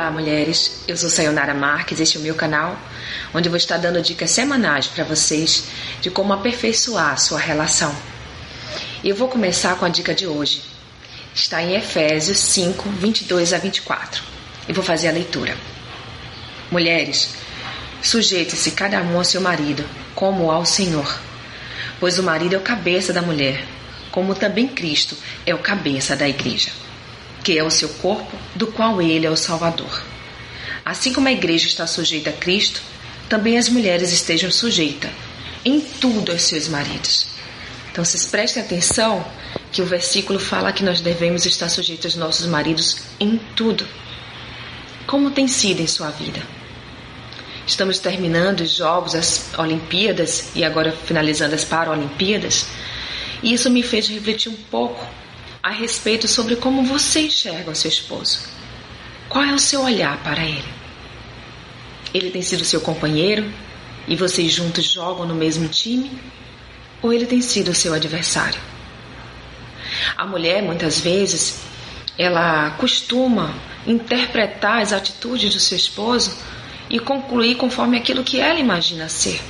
Olá, mulheres. Eu sou Sayonara Marques, este é o meu canal, onde eu vou estar dando dicas semanais para vocês de como aperfeiçoar a sua relação. E eu vou começar com a dica de hoje. Está em Efésios 5, 22 a 24. E vou fazer a leitura. Mulheres, sujeite-se cada um ao seu marido, como ao Senhor. Pois o marido é o cabeça da mulher, como também Cristo é o cabeça da igreja que é o seu corpo, do qual ele é o Salvador. Assim como a igreja está sujeita a Cristo, também as mulheres estejam sujeitas em tudo aos seus maridos. Então, vocês prestem atenção que o versículo fala que nós devemos estar sujeitos aos nossos maridos em tudo. Como tem sido em sua vida? Estamos terminando os Jogos, as Olimpíadas e agora finalizando as Paralimpíadas. E isso me fez refletir um pouco a respeito sobre como você enxerga o seu esposo. Qual é o seu olhar para ele? Ele tem sido seu companheiro e vocês juntos jogam no mesmo time? Ou ele tem sido seu adversário? A mulher, muitas vezes, ela costuma interpretar as atitudes do seu esposo e concluir conforme aquilo que ela imagina ser.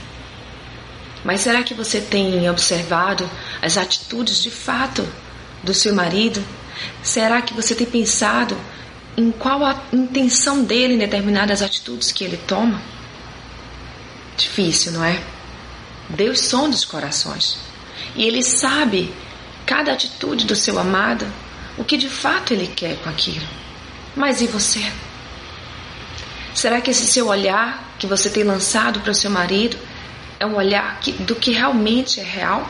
Mas será que você tem observado as atitudes de fato do seu marido? Será que você tem pensado em qual a intenção dele em determinadas atitudes que ele toma? Difícil, não é? Deus sonda os corações e ele sabe cada atitude do seu amado, o que de fato ele quer com aquilo. Mas e você? Será que esse seu olhar que você tem lançado para o seu marido é um olhar que, do que realmente é real?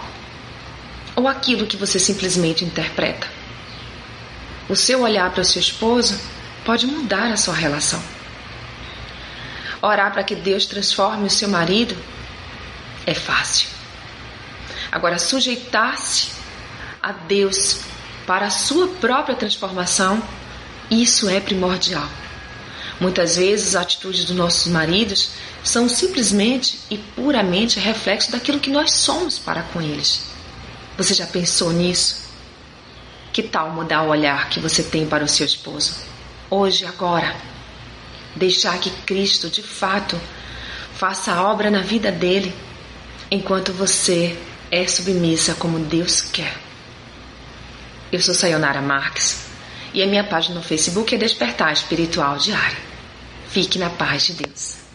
Ou aquilo que você simplesmente interpreta. O seu olhar para o seu esposo pode mudar a sua relação. Orar para que Deus transforme o seu marido é fácil. Agora, sujeitar-se a Deus para a sua própria transformação, isso é primordial. Muitas vezes, as atitudes dos nossos maridos são simplesmente e puramente reflexo daquilo que nós somos para com eles. Você já pensou nisso? Que tal mudar o olhar que você tem para o seu esposo? Hoje, agora. Deixar que Cristo, de fato, faça a obra na vida dele, enquanto você é submissa como Deus quer. Eu sou Sayonara Marques e a minha página no Facebook é Despertar Espiritual Diário. Fique na paz de Deus.